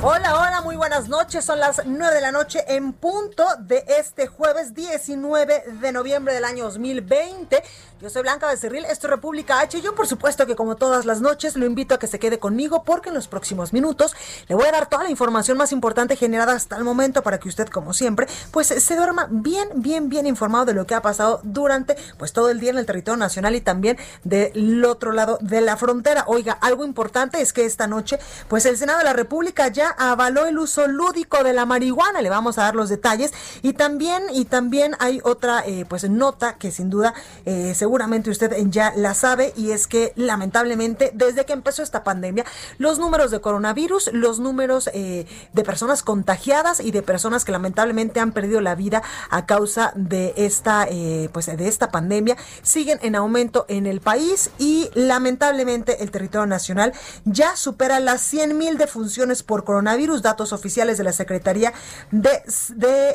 Hola, hola, muy buenas noches. Son las 9 de la noche en punto de este jueves 19 de noviembre del año 2020. Yo soy Blanca Becerril, esto es República H. Yo, por supuesto, que como todas las noches, lo invito a que se quede conmigo porque en los próximos minutos le voy a dar toda la información más importante generada hasta el momento para que usted, como siempre, pues se duerma bien, bien, bien informado de lo que ha pasado durante pues todo el día en el territorio nacional y también del otro lado de la frontera. Oiga, algo importante es que esta noche, pues el Senado de la República ya avaló el uso lúdico de la marihuana. Le vamos a dar los detalles y también y también hay otra eh, pues nota que sin duda eh, seguramente usted ya la sabe y es que lamentablemente desde que empezó esta pandemia los números de coronavirus, los números eh, de personas contagiadas y de personas que lamentablemente han perdido la vida a causa de esta pues de esta pandemia siguen en aumento en el país y lamentablemente el territorio nacional ya supera las 100 mil defunciones por coronavirus, datos oficiales de la Secretaría de,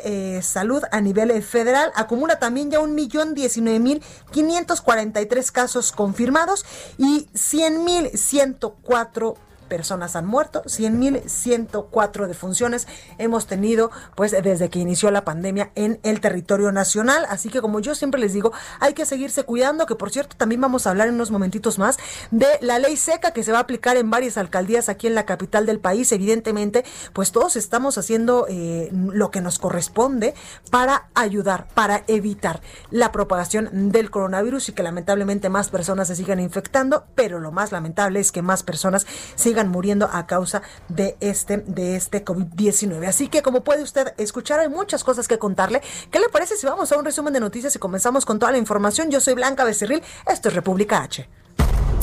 eh, Salud a nivel federal, acumula también ya un millón diecinueve mil quinientos cuarenta y tres casos confirmados y cien mil ciento cuatro personas han muerto, 100.104 defunciones hemos tenido pues desde que inició la pandemia en el territorio nacional, así que como yo siempre les digo, hay que seguirse cuidando, que por cierto también vamos a hablar en unos momentitos más de la ley seca que se va a aplicar en varias alcaldías aquí en la capital del país, evidentemente pues todos estamos haciendo eh, lo que nos corresponde para ayudar, para evitar la propagación del coronavirus y que lamentablemente más personas se sigan infectando, pero lo más lamentable es que más personas sigan muriendo a causa de este, de este COVID-19. Así que como puede usted escuchar, hay muchas cosas que contarle. ¿Qué le parece si vamos a un resumen de noticias y comenzamos con toda la información? Yo soy Blanca Becerril, esto es República H.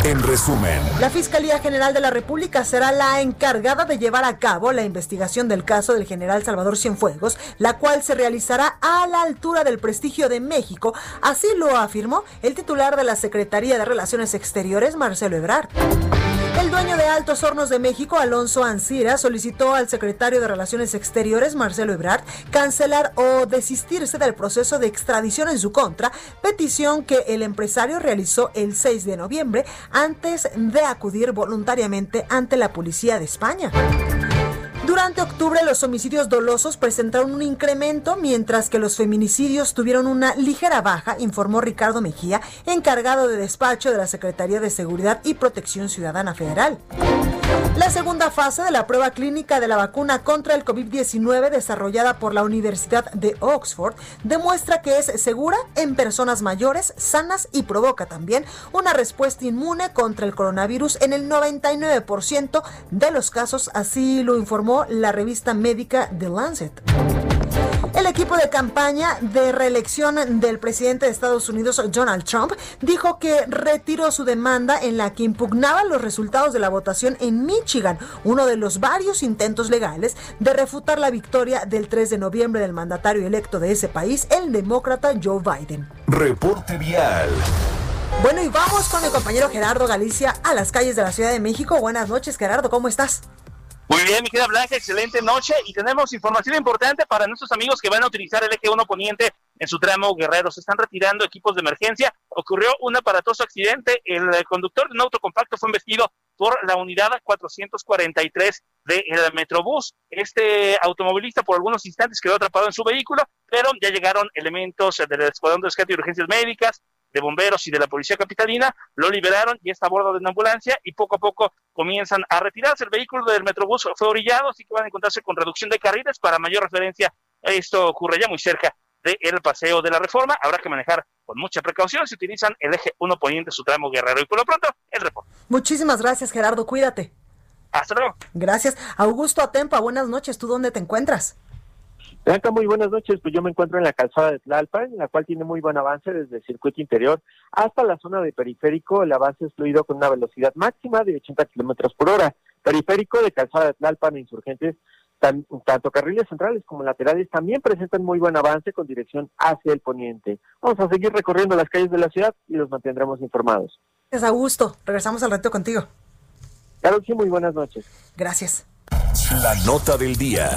En resumen, La Fiscalía General de la República será la encargada de llevar a cabo la investigación del caso del general Salvador Cienfuegos, la cual se realizará a la altura del prestigio de México, así lo afirmó el titular de la Secretaría de Relaciones Exteriores, Marcelo Ebrard. El dueño de Altos Hornos de México, Alonso Ancira, solicitó al secretario de Relaciones Exteriores, Marcelo Ebrard, cancelar o desistirse del proceso de extradición en su contra, petición que el empresario realizó el 6 de noviembre antes de acudir voluntariamente ante la policía de España. Durante octubre los homicidios dolosos presentaron un incremento, mientras que los feminicidios tuvieron una ligera baja, informó Ricardo Mejía, encargado de despacho de la Secretaría de Seguridad y Protección Ciudadana Federal. La segunda fase de la prueba clínica de la vacuna contra el COVID-19 desarrollada por la Universidad de Oxford demuestra que es segura en personas mayores, sanas y provoca también una respuesta inmune contra el coronavirus en el 99% de los casos, así lo informó la revista médica The Lancet. El equipo de campaña de reelección del presidente de Estados Unidos, Donald Trump, dijo que retiró su demanda en la que impugnaba los resultados de la votación en Michigan, uno de los varios intentos legales de refutar la victoria del 3 de noviembre del mandatario electo de ese país, el demócrata Joe Biden. reporte vial. Bueno, y vamos con el compañero Gerardo Galicia a las calles de la Ciudad de México. Buenas noches, Gerardo, ¿cómo estás? Muy bien, mi querida Blanca, excelente noche y tenemos información importante para nuestros amigos que van a utilizar el eje 1 poniente en su tramo Guerrero. Se están retirando equipos de emergencia. Ocurrió un aparatoso accidente. El eh, conductor de un auto compacto fue investido por la unidad 443 del Metrobús. Este automovilista por algunos instantes quedó atrapado en su vehículo, pero ya llegaron elementos del Escuadrón de Rescate y Urgencias Médicas, de bomberos y de la policía capitalina, lo liberaron y está a bordo de una ambulancia y poco a poco comienzan a retirarse. El vehículo del Metrobús fue orillado, así que van a encontrarse con reducción de carriles. Para mayor referencia, esto ocurre ya muy cerca del paseo de la reforma. Habrá que manejar con mucha precaución si utilizan el eje 1 poniente su tramo guerrero. Y por lo pronto, el reporte. Muchísimas gracias, Gerardo. Cuídate. Hasta luego. Gracias. Augusto Atempa, buenas noches. ¿Tú dónde te encuentras? Blanca, muy buenas noches. Pues yo me encuentro en la calzada de Tlalpan, en la cual tiene muy buen avance desde el circuito interior hasta la zona de periférico. El avance es fluido con una velocidad máxima de 80 kilómetros por hora. Periférico de calzada de Tlalpan e insurgentes, tanto carriles centrales como laterales también presentan muy buen avance con dirección hacia el poniente. Vamos a seguir recorriendo las calles de la ciudad y los mantendremos informados. Gracias, Augusto. Regresamos al reto contigo. Claro sí, muy buenas noches. Gracias. La nota del día.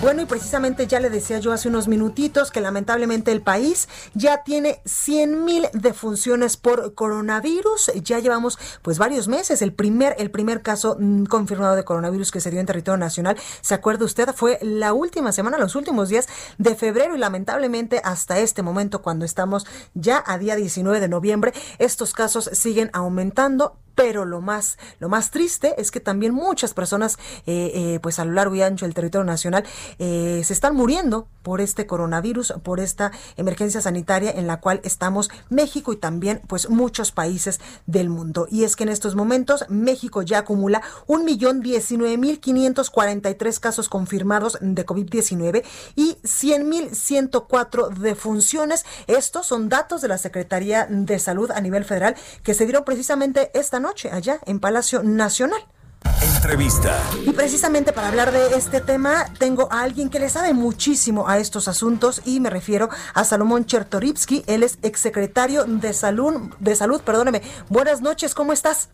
Bueno, y precisamente ya le decía yo hace unos minutitos que lamentablemente el país ya tiene 100 mil defunciones por coronavirus. Ya llevamos pues varios meses. El primer, el primer caso mm, confirmado de coronavirus que se dio en territorio nacional, ¿se acuerda usted? Fue la última semana, los últimos días de febrero y lamentablemente hasta este momento, cuando estamos ya a día 19 de noviembre, estos casos siguen aumentando pero lo más, lo más triste es que también muchas personas, eh, eh, pues a lo largo y ancho del territorio nacional, eh, se están muriendo por este coronavirus, por esta emergencia sanitaria en la cual estamos México y también pues muchos países del mundo. Y es que en estos momentos México ya acumula un millón diecinueve mil quinientos cuarenta y tres casos confirmados de COVID-19 y cien mil ciento cuatro defunciones. Estos son datos de la Secretaría de Salud a nivel federal que se dieron precisamente esta noche allá en Palacio Nacional. Entrevista. Y precisamente para hablar de este tema, tengo a alguien que le sabe muchísimo a estos asuntos y me refiero a Salomón Chertoripsky. Él es exsecretario de Salud, de Salud, perdóneme. Buenas noches, ¿cómo estás?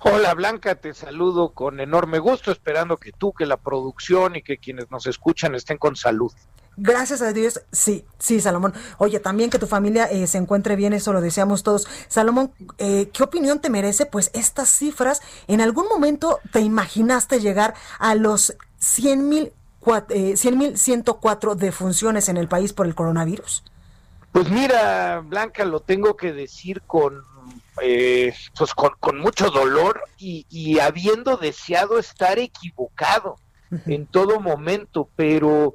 Hola Blanca, te saludo con enorme gusto, esperando que tú, que la producción y que quienes nos escuchan estén con salud. Gracias a Dios, sí, sí, Salomón. Oye, también que tu familia eh, se encuentre bien, eso lo deseamos todos. Salomón, eh, ¿qué opinión te merece? Pues estas cifras, ¿en algún momento te imaginaste llegar a los 100 mil, eh, 100 defunciones en el país por el coronavirus? Pues mira, Blanca, lo tengo que decir con, eh, pues con, mucho dolor y, habiendo deseado estar equivocado en todo momento, pero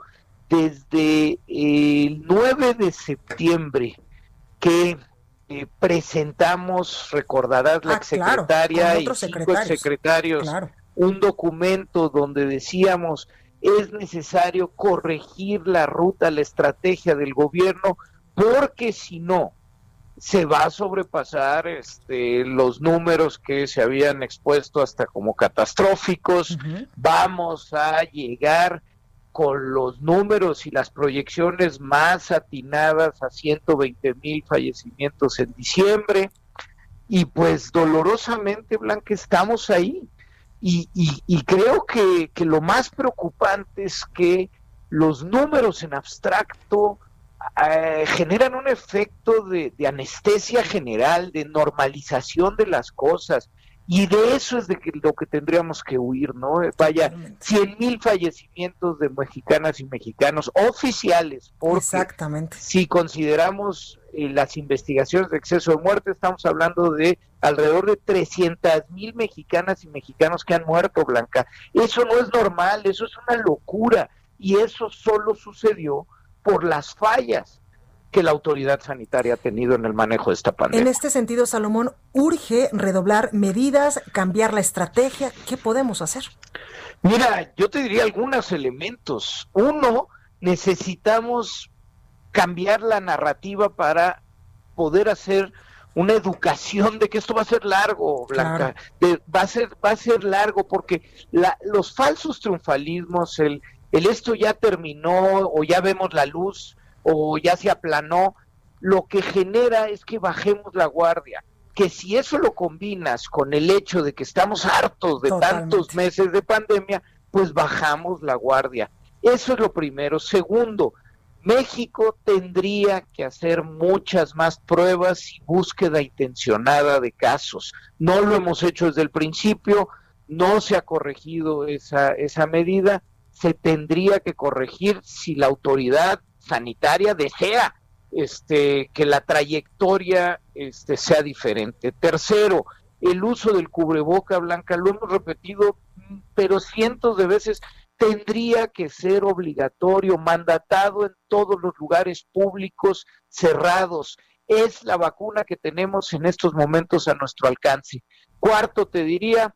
desde el 9 de septiembre que eh, presentamos, recordarás, la ah, secretaria y cinco secretarios, un documento donde decíamos es necesario corregir la ruta, la estrategia del gobierno, porque si no, se va a sobrepasar este, los números que se habían expuesto hasta como catastróficos, vamos a llegar con los números y las proyecciones más atinadas a 120 mil fallecimientos en diciembre. Y pues dolorosamente, Blanca, estamos ahí. Y, creo que, que, lo más preocupante es que los números en abstracto eh, generan un efecto de anestesia general, de normalización de las cosas y de eso es de que, lo que tendríamos que huir, ¿no? Vaya, 100 mil fallecimientos de mexicanas y mexicanos oficiales. Porque Exactamente. Si consideramos eh, las investigaciones de exceso de muerte, estamos hablando de alrededor de 300 mil mexicanas y mexicanos que han muerto, Blanca. Eso no es normal, eso es una locura. Y eso solo sucedió por las fallas que la autoridad sanitaria ha tenido en el manejo de esta pandemia. En este sentido, Salomón, urge redoblar medidas, cambiar la estrategia. ¿Qué podemos hacer? Mira, yo te diría algunos elementos. Uno, necesitamos cambiar la narrativa para poder hacer una educación de que esto va a ser largo, Blanca, va a ser va a ser largo porque los falsos triunfalismos, el el esto ya terminó o ya vemos la luz, o ya se aplanó, lo que genera es que bajemos la guardia. Que si eso lo combinas con el hecho de que estamos hartos de tantos meses de pandemia, pues bajamos la guardia. Eso es lo primero. Segundo, México tendría que hacer muchas más pruebas y búsqueda intencionada de casos. No lo hemos hecho desde el principio, no se ha corregido esa, esa medida, se tendría que corregir si la autoridad sanitaria desea este, que la trayectoria este, sea diferente. Tercero, el uso del cubreboca blanca, lo hemos repetido, pero cientos de veces, tendría que ser obligatorio, mandatado en todos los lugares públicos cerrados. Es la vacuna que tenemos en estos momentos a nuestro alcance. Cuarto, te diría,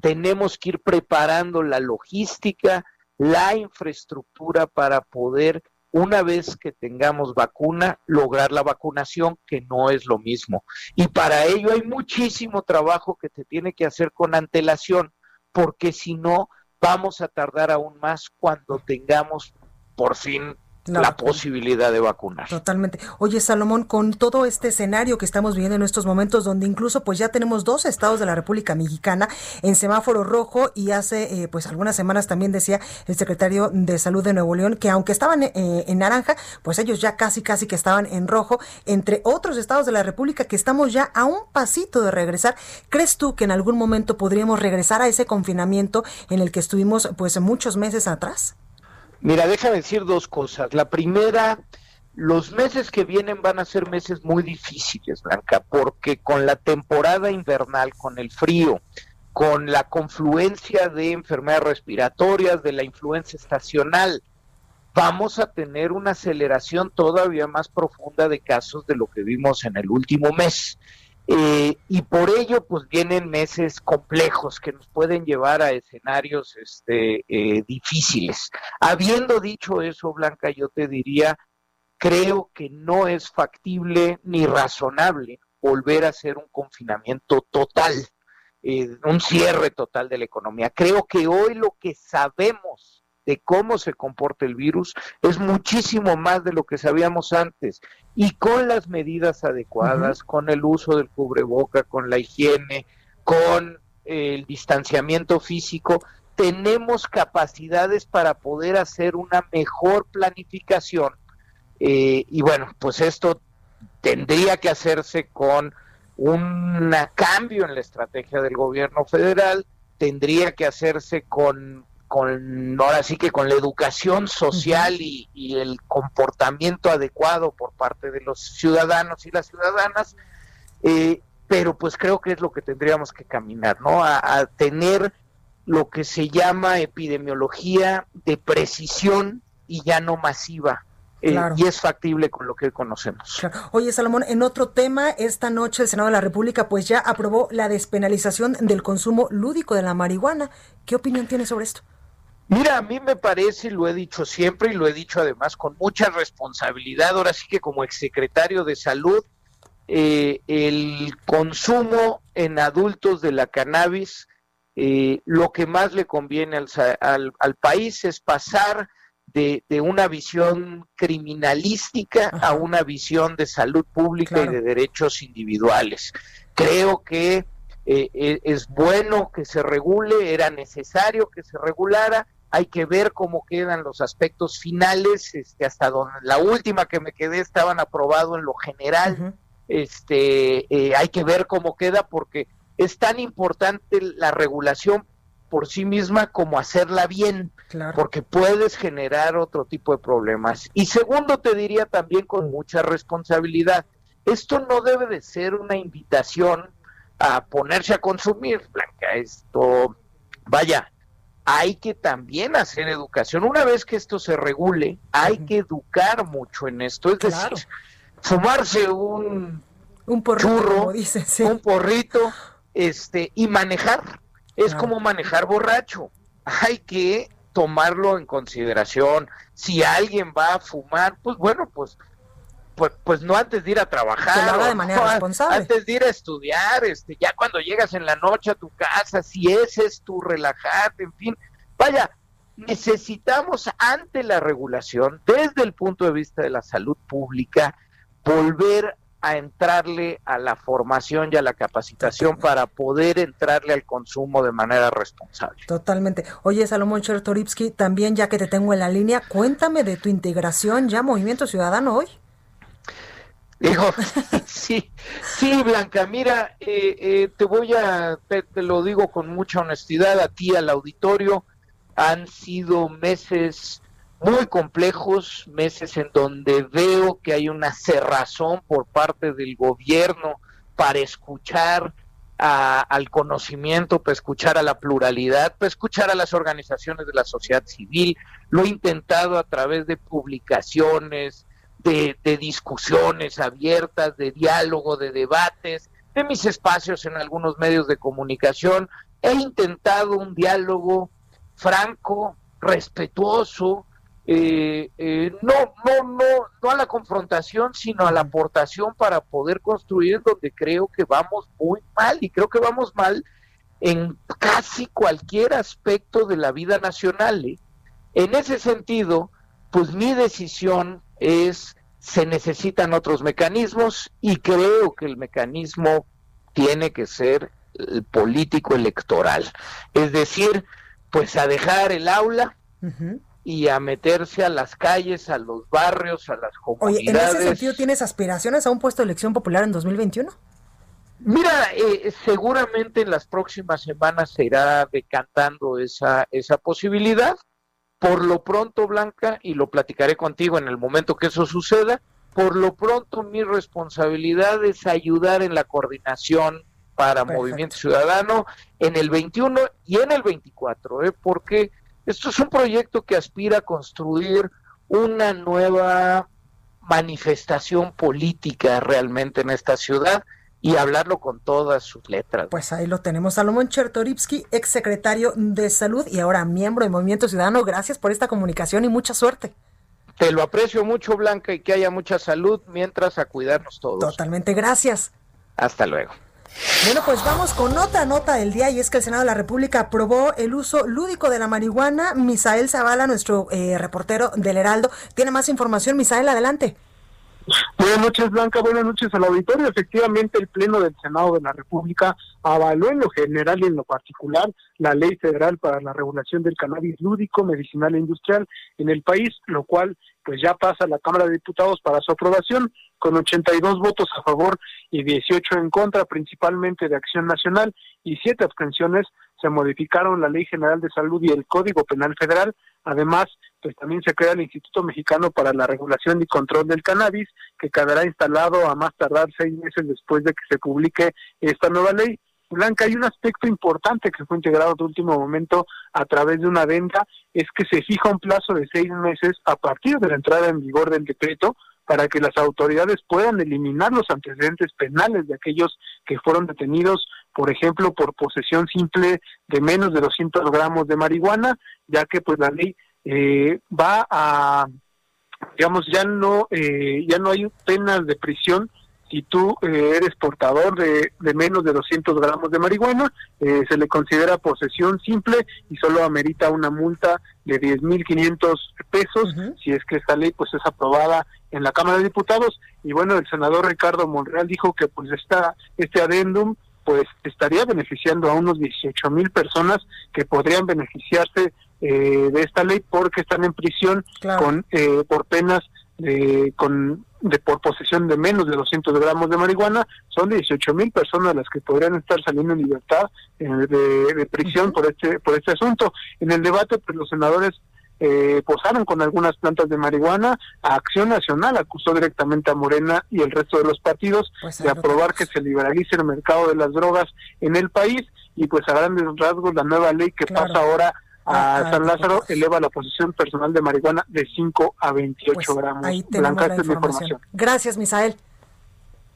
tenemos que ir preparando la logística, la infraestructura para poder, una vez que tengamos vacuna, lograr la vacunación, que no es lo mismo. Y para ello hay muchísimo trabajo que se tiene que hacer con antelación, porque si no, vamos a tardar aún más cuando tengamos por fin la, posibilidad de vacunar. Totalmente. Oye, Salomón, con todo este escenario que estamos viviendo en estos momentos, donde incluso pues ya tenemos dos estados de la República Mexicana en semáforo rojo y hace eh, pues algunas semanas también decía el secretario de Salud de Nuevo León que aunque estaban eh, en naranja, pues ellos ya casi casi que estaban en rojo, entre otros estados de la República que estamos ya a un pasito de regresar. ¿Crees tú que en algún momento podríamos regresar a ese confinamiento en el que estuvimos pues muchos meses atrás? Mira, déjame decir dos cosas. La primera, los meses que vienen van a ser meses muy difíciles, Blanca, porque con la temporada invernal, con el frío, con la confluencia de enfermedades respiratorias, de la influencia estacional, vamos a tener una aceleración todavía más profunda de casos de lo que vimos en el último mes. Eh, y por ello, pues vienen meses complejos que nos pueden llevar a escenarios este, eh, difíciles. Habiendo dicho eso, Blanca, yo te diría, creo que no es factible ni razonable volver a hacer un confinamiento total, eh, un cierre total de la economía. Creo que hoy lo que sabemos de cómo se comporta el virus es muchísimo más de lo que sabíamos antes. Y con las medidas adecuadas, con el uso del cubreboca, con la higiene, con el distanciamiento físico, tenemos capacidades para poder hacer una mejor planificación. Eh, y bueno, pues esto tendría que hacerse con un cambio en la estrategia del gobierno federal, tendría que hacerse con con ahora sí que con la educación social y, el comportamiento adecuado por parte de los ciudadanos y las ciudadanas, eh, pero pues creo que es lo que tendríamos que caminar, ¿no? A, tener lo que se llama epidemiología de precisión y ya no masiva. Eh, y es factible con lo que conocemos. Oye, Salomón, en otro tema, esta noche el Senado de la República pues ya aprobó la despenalización del consumo lúdico de la marihuana. ¿Qué opinión tiene sobre esto? Mira, a mí me parece, y lo he dicho siempre y lo he dicho además con mucha responsabilidad, ahora sí que como exsecretario de salud, eh, el consumo en adultos de la cannabis, eh, lo que más le conviene al, al, país es pasar de, una visión criminalística a una visión de salud pública y de derechos individuales. Creo que eh, es bueno que se regule, era necesario que se regulara, hay que ver cómo quedan los aspectos finales, este, hasta donde la última que me quedé estaban aprobado en lo general, este, eh, hay que ver cómo queda porque es tan importante la regulación por sí misma como hacerla bien, porque puedes generar otro tipo de problemas. Y segundo, te diría también con mucha responsabilidad, esto no debe de ser una invitación a ponerse a consumir, Blanca, esto, vaya, hay que también hacer educación. Una vez que esto se regule, hay que educar mucho en esto. Es decir, fumarse un, un churro, un porrito, este, y manejar. Es como manejar borracho. Hay que tomarlo en consideración. Si alguien va a fumar, pues bueno, pues pues, pues no antes de ir a trabajar, de manera responsable. antes de ir a estudiar, este, ya cuando llegas en la noche a tu casa, si ese es tu relajarte, en fin, vaya, necesitamos ante la regulación, desde el punto de vista de la salud pública, volver a entrarle a la formación y a la capacitación para poder entrarle al consumo de manera responsable. Totalmente. Oye, Salomón Chertoripsky, también ya que te tengo en la línea, cuéntame de tu integración ya Movimiento Ciudadano hoy. Hijo, sí, sí, Blanca, mira, eh, eh, te voy a, te, lo digo con mucha honestidad a ti, al auditorio, han sido meses muy complejos, meses en donde veo que hay una cerrazón por parte del gobierno para escuchar al conocimiento, para escuchar a la pluralidad, para escuchar a las organizaciones de la sociedad civil. Lo he intentado a través de publicaciones, de, discusiones abiertas, de diálogo, de debates, de mis espacios en algunos medios de comunicación. He intentado un diálogo franco, respetuoso, eh, eh, no, no, no, no a la confrontación, sino a la aportación para poder construir donde creo que vamos muy mal y creo que vamos mal en casi cualquier aspecto de la vida nacional. ¿eh? En ese sentido, pues mi decisión es, se necesitan otros mecanismos y creo que el mecanismo tiene que ser el político electoral. Es decir, pues a dejar el aula, y a meterse a las calles, a los barrios, a las comunidades. Oye, ¿en ese sentido tienes aspiraciones a un puesto de elección popular en 2021? Mira, eh, seguramente en las próximas semanas se irá decantando esa, esa posibilidad. Por lo pronto, Blanca, y lo platicaré contigo en el momento que eso suceda, por lo pronto mi responsabilidad es ayudar en la coordinación para Movimiento Ciudadano en el 21 y en el 24, ¿eh? porque esto es un proyecto que aspira a construir una nueva manifestación política realmente en esta ciudad y hablarlo con todas sus letras. Pues ahí lo tenemos. Salomón Chertorivsky, ex secretario de Salud y ahora miembro de Movimiento Ciudadano. Gracias por esta comunicación y mucha suerte. Te lo aprecio mucho, Blanca, y que haya mucha salud mientras a cuidarnos todos. Totalmente, gracias. Hasta luego. Bueno, pues vamos con otra nota del día y es que el Senado de la República aprobó el uso lúdico de la marihuana. Misael Zavala, nuestro eh, reportero del Heraldo, tiene más información. Misael, adelante. Buenas noches, Blanca. Buenas noches al auditorio. Efectivamente, el Pleno del Senado de la República avaló en lo general y en lo particular la Ley Federal para la Regulación del Cannabis Lúdico, Medicinal e Industrial en el país, lo cual pues ya pasa a la Cámara de Diputados para su aprobación con 82 votos a favor y 18 en contra, principalmente de Acción Nacional, y siete abstenciones, se modificaron la Ley General de Salud y el Código Penal Federal. Además, pues también se crea el Instituto Mexicano para la Regulación y Control del Cannabis, que quedará instalado a más tardar seis meses después de que se publique esta nueva ley. Blanca, hay un aspecto importante que fue integrado de último momento a través de una venta, es que se fija un plazo de seis meses a partir de la entrada en vigor del decreto para que las autoridades puedan eliminar los antecedentes penales de aquellos que fueron detenidos, por ejemplo, por posesión simple de menos de 200 gramos de marihuana, ya que pues la ley eh, va a, digamos, ya no, eh, ya no hay penas de prisión si tú eh, eres portador de, de, menos de 200 gramos de marihuana, eh, se le considera posesión simple y solo amerita una multa de 10.500 pesos si es que esta ley pues es aprobada en la Cámara de Diputados y bueno el senador Ricardo Monreal dijo que pues esta este adendum pues estaría beneficiando a unos 18 mil personas que podrían beneficiarse eh, de esta ley porque están en prisión con por penas de, con de por posesión de menos de 200 gramos de marihuana, son 18 mil personas las que podrían estar saliendo en libertad eh, de, prisión por este por este asunto. En el debate, pues los senadores eh, posaron con algunas plantas de marihuana. A Acción Nacional acusó directamente a Morena y el resto de los partidos pues de aprobar que se liberalice el mercado de las drogas en el país y pues a grandes rasgos la nueva ley que pasa ahora a ah, San Lázaro eleva la posesión personal de marihuana de 5 a 28 pues gramos. Ahí Blanca, la información. Gracias, Misael.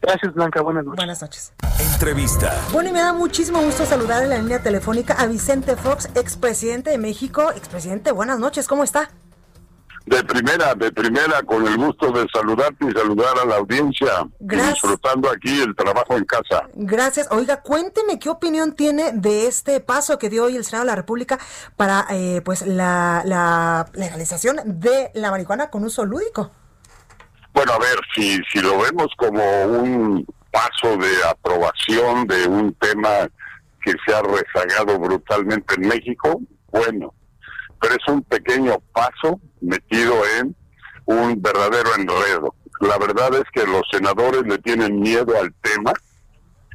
Gracias, Blanca. Buenas noches. Buenas noches. Entrevista. Bueno, y me da muchísimo gusto saludar en la línea telefónica a Vicente Fox, expresidente de México. Expresidente, buenas noches. ¿Cómo está? De primera, de primera, con el gusto de saludarte y saludar a la audiencia. disfrutando aquí el trabajo en casa. Gracias. Oiga, cuénteme qué opinión tiene de este paso que dio hoy el Senado de la República para eh, pues la, la legalización de la marihuana con uso lúdico. Bueno, a ver, si, si lo vemos como un paso de aprobación de un tema que se ha rezagado brutalmente en México, bueno, pero es un pequeño paso metido en un verdadero enredo. La verdad es que los senadores le tienen miedo al tema.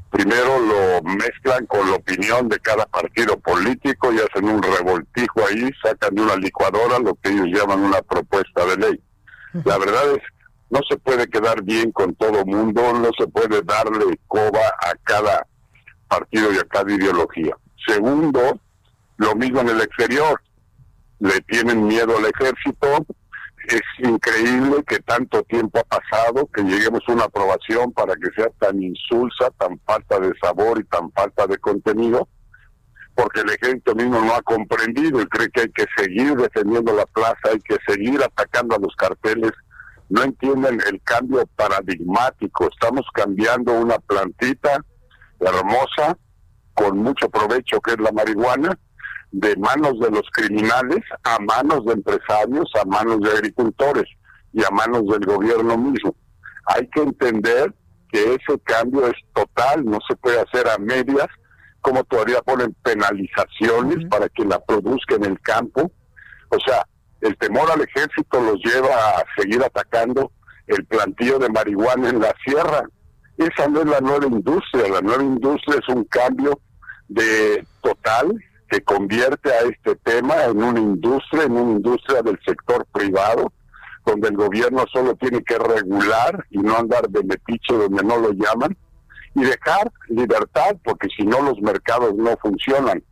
Primero lo mezclan con la opinión de cada partido político y hacen un revoltijo ahí, sacan de una licuadora lo que ellos llaman una propuesta de ley. La verdad es no se puede quedar bien con todo mundo, no se puede darle coba a cada partido y a cada ideología. Segundo, lo mismo en el exterior. Le tienen miedo al ejército. Es increíble que tanto tiempo ha pasado que lleguemos a una aprobación para que sea tan insulsa, tan falta de sabor y tan falta de contenido, porque el ejército mismo no ha comprendido y cree que hay que seguir defendiendo la plaza, hay que seguir atacando a los carteles. No entienden el cambio paradigmático. Estamos cambiando una plantita hermosa, con mucho provecho, que es la marihuana, de manos de los criminales a manos de empresarios, a manos de agricultores y a manos del gobierno mismo. Hay que entender que ese cambio es total, no se puede hacer a medias, como todavía ponen penalizaciones para que la produzca en el campo. O sea, el temor al ejército los lleva a seguir atacando el plantío de marihuana en la sierra. Esa no es la nueva industria, la nueva industria es un cambio de total que convierte a este tema en una industria, en una industria del sector privado, donde el gobierno solo tiene que regular y no andar de metiche donde no lo llaman, y dejar libertad, porque si no los mercados no funcionan.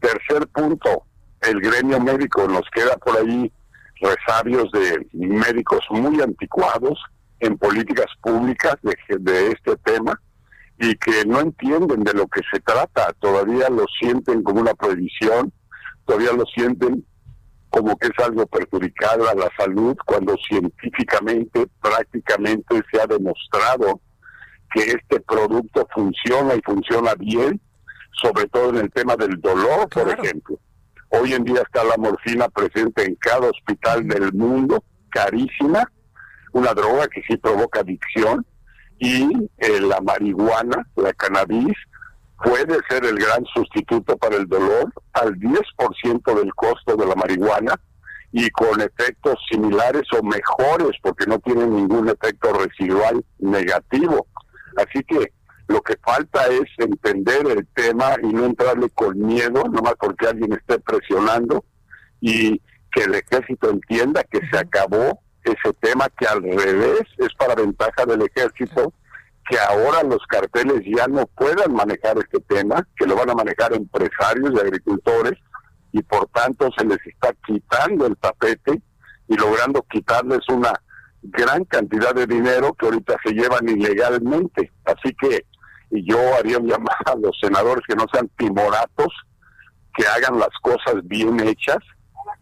Tercer punto, el gremio médico nos queda por ahí resabios de médicos muy anticuados en políticas públicas de, de este tema y que no entienden de lo que se trata, todavía lo sienten como una prohibición, todavía lo sienten como que es algo perjudicial a la salud, cuando científicamente, prácticamente se ha demostrado que este producto funciona y funciona bien, sobre todo en el tema del dolor, por ejemplo. Hoy en día está la morfina presente en cada hospital del mundo, carísima, una droga que sí provoca adicción, y eh, la marihuana, la cannabis, puede ser el gran sustituto para el dolor al 10% del costo de la marihuana y con efectos similares o mejores porque no tiene ningún efecto residual negativo. Así que lo que falta es entender el tema y no entrarle con miedo, nomás porque alguien esté presionando y que el ejército entienda que se acabó ese tema que al revés es para ventaja del ejército, que ahora los carteles ya no puedan manejar este tema, que lo van a manejar empresarios y agricultores, y por tanto se les está quitando el tapete y logrando quitarles una gran cantidad de dinero que ahorita se llevan ilegalmente. Así que yo haría un llamado a los senadores que no sean timoratos, que hagan las cosas bien hechas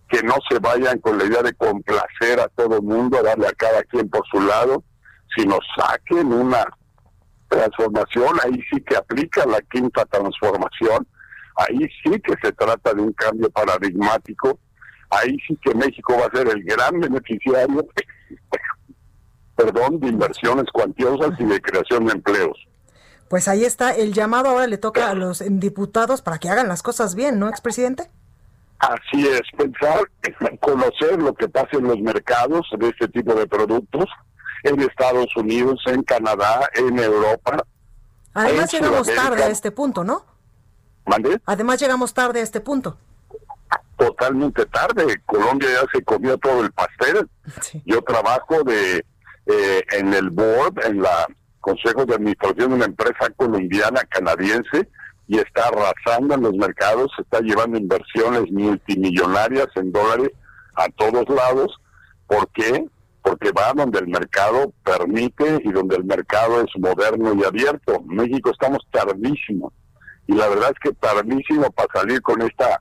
que no se vayan con la idea de complacer a todo el mundo, darle a cada quien por su lado, sino saquen una transformación, ahí sí que aplica la quinta transformación, ahí sí que se trata de un cambio paradigmático, ahí sí que México va a ser el gran beneficiario, perdón, de inversiones cuantiosas y de creación de empleos. Pues ahí está, el llamado ahora le toca a los diputados para que hagan las cosas bien, ¿no, expresidente? Así es, pensar, conocer lo que pasa en los mercados de este tipo de productos, en Estados Unidos, en Canadá, en Europa. Además llegamos tarde a este punto, ¿no? ¿Mande? Además llegamos tarde a este punto. Totalmente tarde. Colombia ya se comió todo el pastel. Yo trabajo de eh, en el board, en la consejo de administración de una empresa colombiana canadiense y está arrasando en los mercados, está llevando inversiones multimillonarias en dólares a todos lados. ¿Por qué? Porque va donde el mercado permite y donde el mercado es moderno y abierto. México estamos tardísimo. Y la verdad es que tardísimo para salir con esta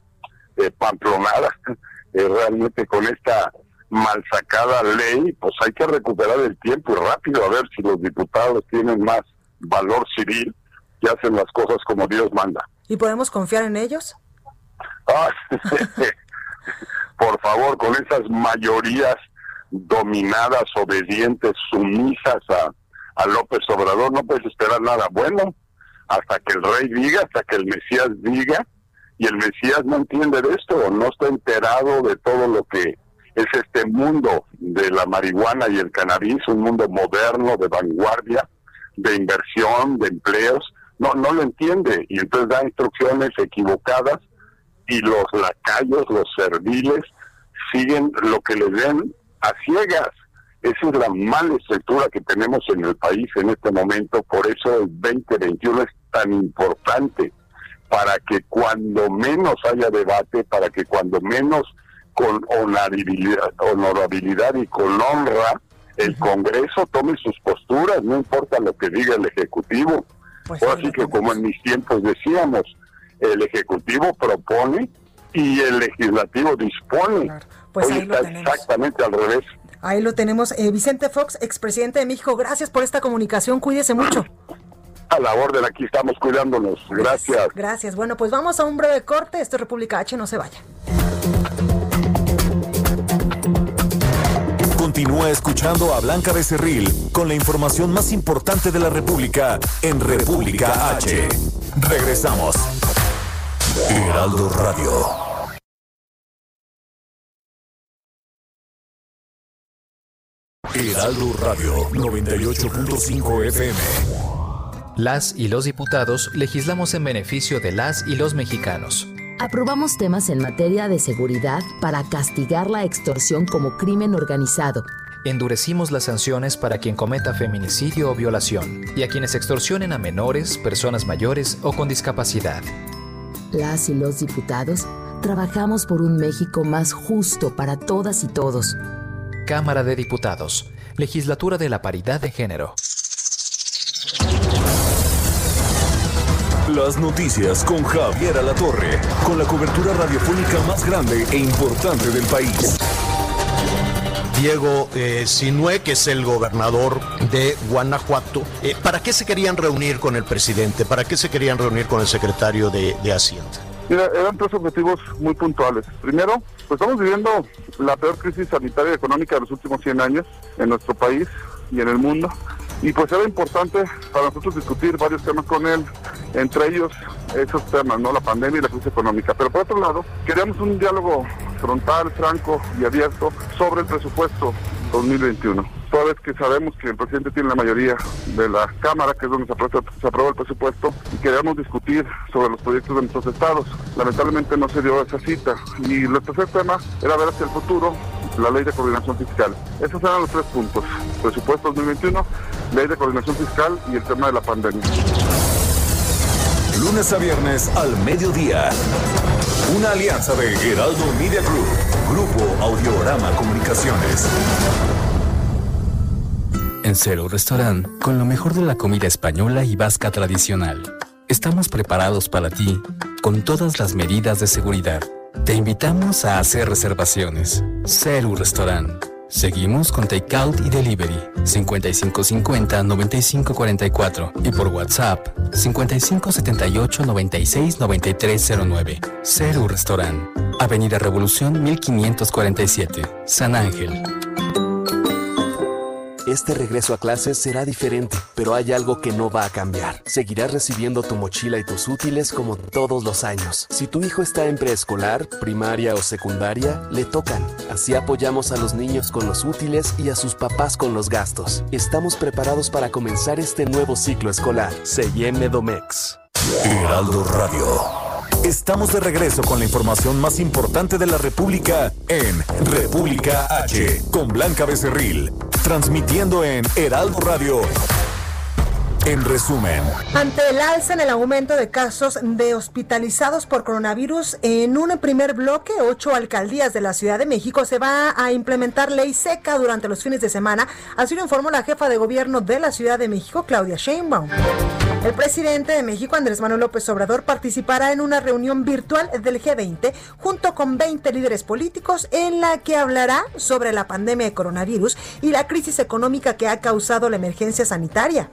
eh, pamplonada, eh, realmente con esta mal sacada ley, pues hay que recuperar el tiempo y rápido a ver si los diputados tienen más valor civil y hacen las cosas como Dios manda. ¿Y podemos confiar en ellos? Ah, por favor, con esas mayorías dominadas, obedientes, sumisas a, a López Obrador, no puedes esperar nada bueno hasta que el rey diga, hasta que el Mesías diga, y el Mesías no entiende de esto, no está enterado de todo lo que es este mundo de la marihuana y el cannabis, un mundo moderno, de vanguardia, de inversión, de empleos, no, no lo entiende. Y entonces da instrucciones equivocadas y los lacayos, los serviles, siguen lo que les den a ciegas. Esa es la mala estructura que tenemos en el país en este momento, por eso el 2021 es tan importante para que cuando menos haya debate, para que cuando menos con honorabilidad, honorabilidad y con honra el Congreso tome sus posturas, no importa lo que diga el Ejecutivo. Pues Así que como en mis tiempos decíamos, el Ejecutivo propone y el Legislativo dispone. Pues Hoy está exactamente al revés. Ahí lo tenemos. Eh, Vicente Fox, expresidente de México, gracias por esta comunicación. Cuídese mucho. A la orden, aquí estamos cuidándonos. Gracias. Gracias. Bueno, pues vamos a un breve corte. Esto es República H, no se vaya. Continúa escuchando a Blanca Becerril con la información más importante de la República en República H. Regresamos. Heraldo Radio. Heraldo Radio 98.5 FM. Las y los diputados legislamos en beneficio de las y los mexicanos. Aprobamos temas en materia de seguridad para castigar la extorsión como crimen organizado. Endurecimos las sanciones para quien cometa feminicidio o violación y a quienes extorsionen a menores, personas mayores o con discapacidad. Las y los diputados trabajamos por un México más justo para todas y todos. Cámara de Diputados, Legislatura de la Paridad de Género. Las noticias con Javier Alatorre, con la cobertura radiofónica más grande e importante del país. Diego eh, Sinue, que es el gobernador de Guanajuato. Eh, ¿Para qué se querían reunir con el presidente? ¿Para qué se querían reunir con el secretario de, de Hacienda? Mira, eran tres objetivos muy puntuales. Primero, pues estamos viviendo la peor crisis sanitaria y económica de los últimos 100 años en nuestro país y en el mundo. Y pues era importante para nosotros discutir varios temas con él, entre ellos esos temas, ¿no? La pandemia y la crisis económica. Pero por otro lado, queríamos un diálogo frontal, franco y abierto sobre el presupuesto 2021. Toda vez que sabemos que el presidente tiene la mayoría de la Cámara, que es donde se aprueba, se aprueba el presupuesto, y queríamos discutir sobre los proyectos de nuestros estados. Lamentablemente no se dio esa cita. Y el tercer tema era ver hacia el futuro la ley de coordinación fiscal. Esos eran los tres puntos. Presupuesto 2021, ley de coordinación fiscal y el tema de la pandemia. Lunes a viernes al mediodía. Una alianza de Heraldo Media Group, Grupo Audiorama Comunicaciones. En Cero Restaurant, con lo mejor de la comida española y vasca tradicional. Estamos preparados para ti, con todas las medidas de seguridad te invitamos a hacer reservaciones. Ceru Restaurant. Seguimos con Takeout y Delivery 5550-9544 y por WhatsApp 5578-969309. Ceru Restaurant. Avenida Revolución 1547, San Ángel. Este regreso a clases será diferente, pero hay algo que no va a cambiar. Seguirás recibiendo tu mochila y tus útiles como todos los años. Si tu hijo está en preescolar, primaria o secundaria, le tocan. Así apoyamos a los niños con los útiles y a sus papás con los gastos. Estamos preparados para comenzar este nuevo ciclo escolar. llame Domex. Heraldo Radio. Estamos de regreso con la información más importante de la República en República H, con Blanca Becerril, transmitiendo en Heraldo Radio. En resumen, ante el alza en el aumento de casos de hospitalizados por coronavirus, en un primer bloque, ocho alcaldías de la Ciudad de México se va a implementar ley seca durante los fines de semana. Así lo informó la jefa de gobierno de la Ciudad de México, Claudia Sheinbaum. El presidente de México, Andrés Manuel López Obrador, participará en una reunión virtual del G20 junto con 20 líderes políticos en la que hablará sobre la pandemia de coronavirus y la crisis económica que ha causado la emergencia sanitaria.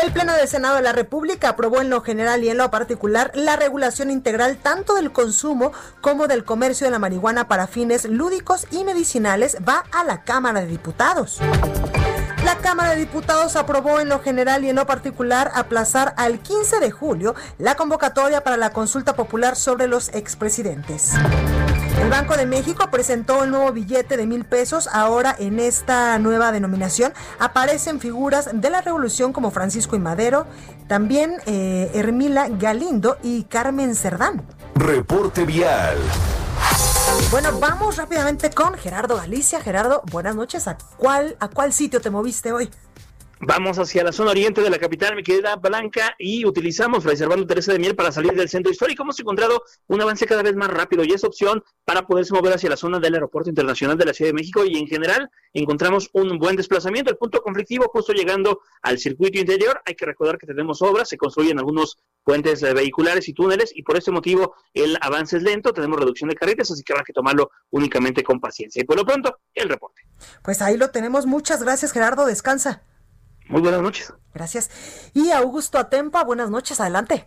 El Pleno del Senado de la República aprobó en lo general y en lo particular la regulación integral tanto del consumo como del comercio de la marihuana para fines lúdicos y medicinales. Va a la Cámara de Diputados. La Cámara de Diputados aprobó en lo general y en lo particular aplazar al 15 de julio la convocatoria para la consulta popular sobre los expresidentes. El Banco de México presentó el nuevo billete de mil pesos. Ahora en esta nueva denominación aparecen figuras de la revolución como Francisco y Madero, también eh, Hermila Galindo y Carmen Cerdán. Reporte vial. Bueno, vamos rápidamente con Gerardo Galicia. Gerardo, buenas noches. ¿A cuál, a cuál sitio te moviste hoy? Vamos hacia la zona oriente de la capital, mi querida Blanca, y utilizamos Fray Servando Teresa de Miel para salir del centro histórico. Hemos encontrado un avance cada vez más rápido y es opción para poderse mover hacia la zona del Aeropuerto Internacional de la Ciudad de México y en general encontramos un buen desplazamiento. El punto conflictivo justo llegando al circuito interior. Hay que recordar que tenemos obras, se construyen algunos puentes eh, vehiculares y túneles y por este motivo el avance es lento, tenemos reducción de carretes, así que habrá que tomarlo únicamente con paciencia. Y por lo pronto, el reporte. Pues ahí lo tenemos. Muchas gracias, Gerardo. Descansa. Muy buenas noches. Gracias. Y Augusto Atempa, buenas noches, adelante.